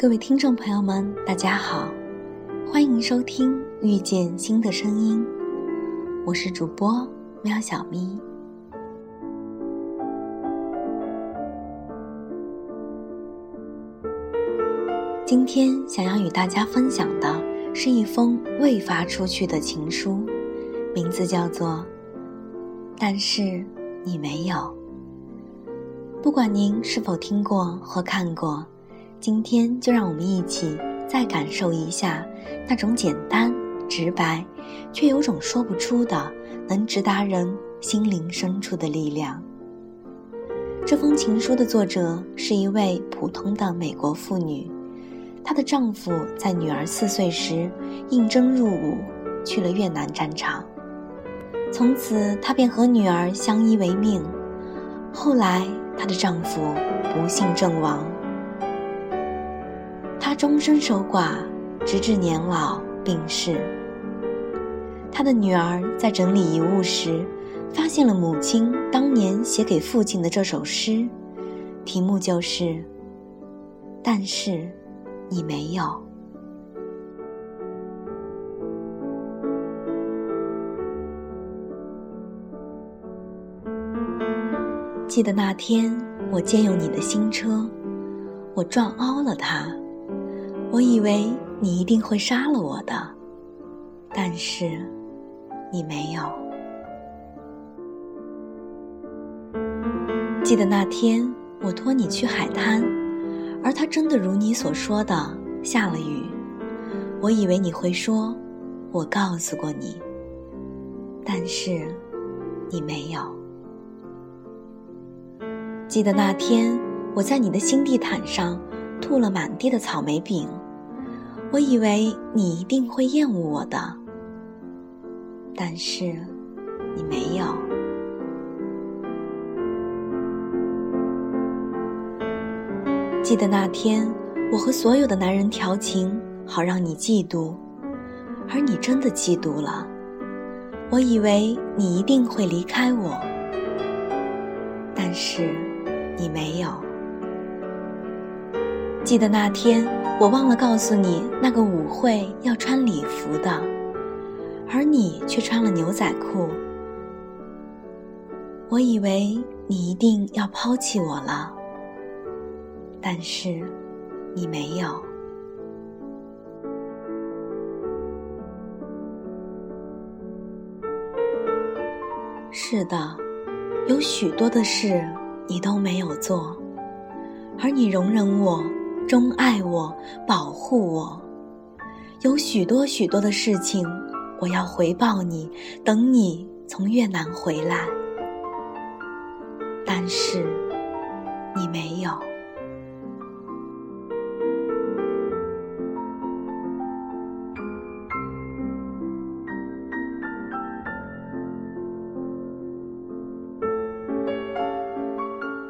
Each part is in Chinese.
各位听众朋友们，大家好，欢迎收听《遇见新的声音》，我是主播喵小咪。今天想要与大家分享的是一封未发出去的情书，名字叫做《但是你没有》。不管您是否听过或看过，今天就让我们一起再感受一下那种简单直白，却有种说不出的、能直达人心灵深处的力量。这封情书的作者是一位普通的美国妇女。她的丈夫在女儿四岁时应征入伍，去了越南战场。从此，她便和女儿相依为命。后来，她的丈夫不幸阵亡，终身守寡，直至年老病逝。他的女儿在整理遗物时，发现了母亲当年写给父亲的这首诗，题目就是“但是”。你没有。记得那天我借用你的新车，我撞凹了它。我以为你一定会杀了我的，但是你没有。记得那天我托你去海滩。而它真的如你所说的下了雨，我以为你会说，我告诉过你，但是你没有。记得那天我在你的新地毯上吐了满地的草莓饼，我以为你一定会厌恶我的，但是你没有。记得那天，我和所有的男人调情，好让你嫉妒，而你真的嫉妒了。我以为你一定会离开我，但是你没有。记得那天，我忘了告诉你那个舞会要穿礼服的，而你却穿了牛仔裤。我以为你一定要抛弃我了。但是，你没有。是的，有许多的事你都没有做，而你容忍我，钟爱我，保护我。有许多许多的事情，我要回报你，等你从越南回来。但是，你没有。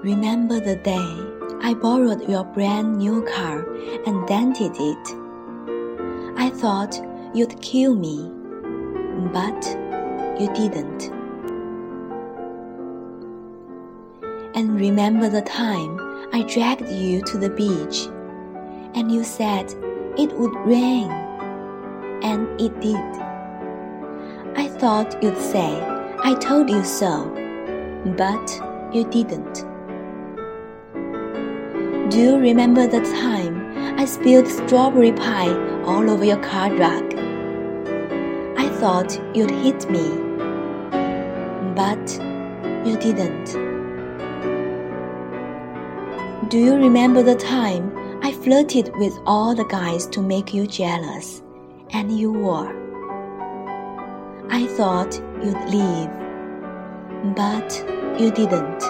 Remember the day I borrowed your brand new car and dented it. I thought you'd kill me, but you didn't. And remember the time I dragged you to the beach and you said it would rain, and it did. I thought you'd say, I told you so, but you didn't. Do you remember the time I spilled strawberry pie all over your car rug? I thought you'd hit me, but you didn't. Do you remember the time I flirted with all the guys to make you jealous, and you were? I thought you'd leave, but you didn't.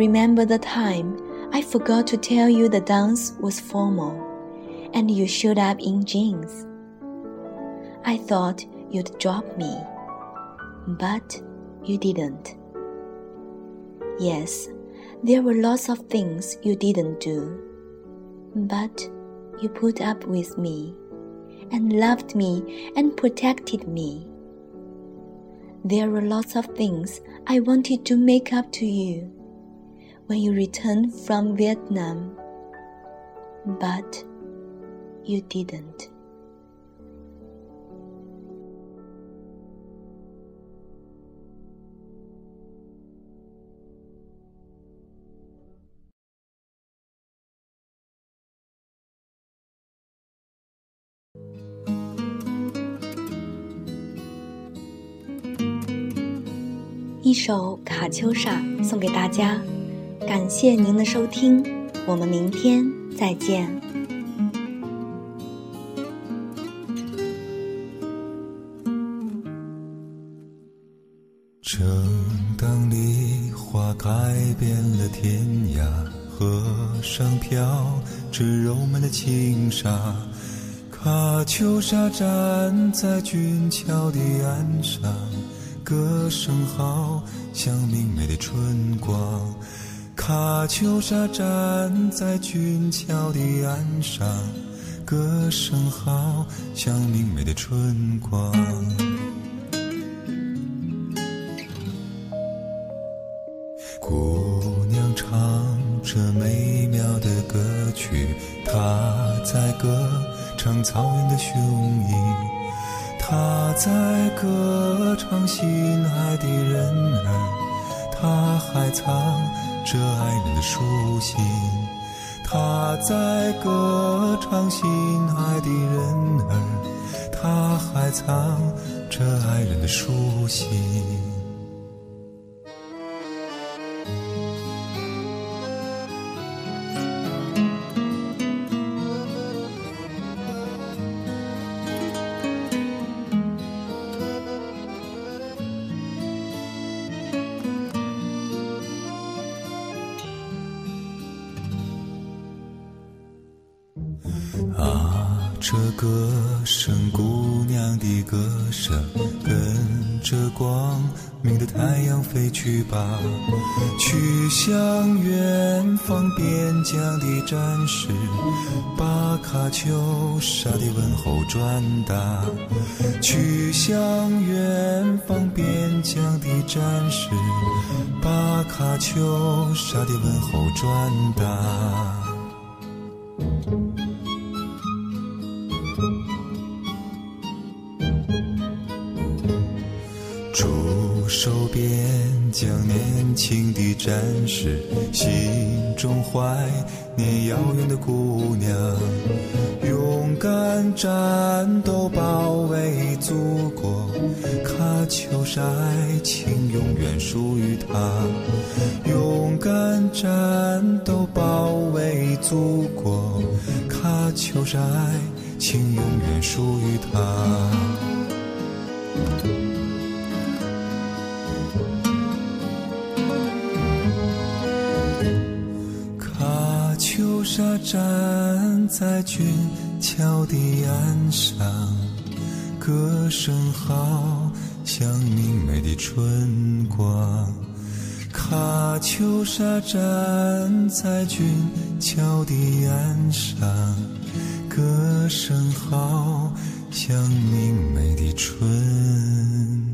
Remember the time I forgot to tell you the dance was formal and you showed up in jeans. I thought you'd drop me, but you didn't. Yes, there were lots of things you didn't do, but you put up with me and loved me and protected me. There were lots of things I wanted to make up to you when you returned from Vietnam, but you didn't. 一首《卡秋莎》送给大家，感谢您的收听，我们明天再见。正当梨花开遍了天涯，河上飘着柔美的轻纱，卡秋莎站在俊俏的岸上。歌声好像明媚的春光，卡秋莎站在俊俏的岸上，歌声好像明媚的春光。姑娘唱着美妙的歌曲，她在歌唱草原的雄鹰。她在歌唱心爱的人儿，她还藏这爱人的书信。他在歌唱心爱的人儿，他还藏着爱人的书信。啊这歌声，姑娘的歌声，跟着光明的太阳飞去吧，去向远方边疆的战士，把卡秋莎的问候转达。去向远方边疆的战士，把卡秋莎的问候转达。疆年轻的战士，心中怀念遥远的姑娘，勇敢战斗保卫祖国，喀秋莎爱情永远属于她。勇敢战斗保卫祖国，喀秋莎爱情永远属于她。在俊俏的岸上，歌声好像明媚的春光。卡秋莎站在俊俏的岸上，歌声好像明媚的春。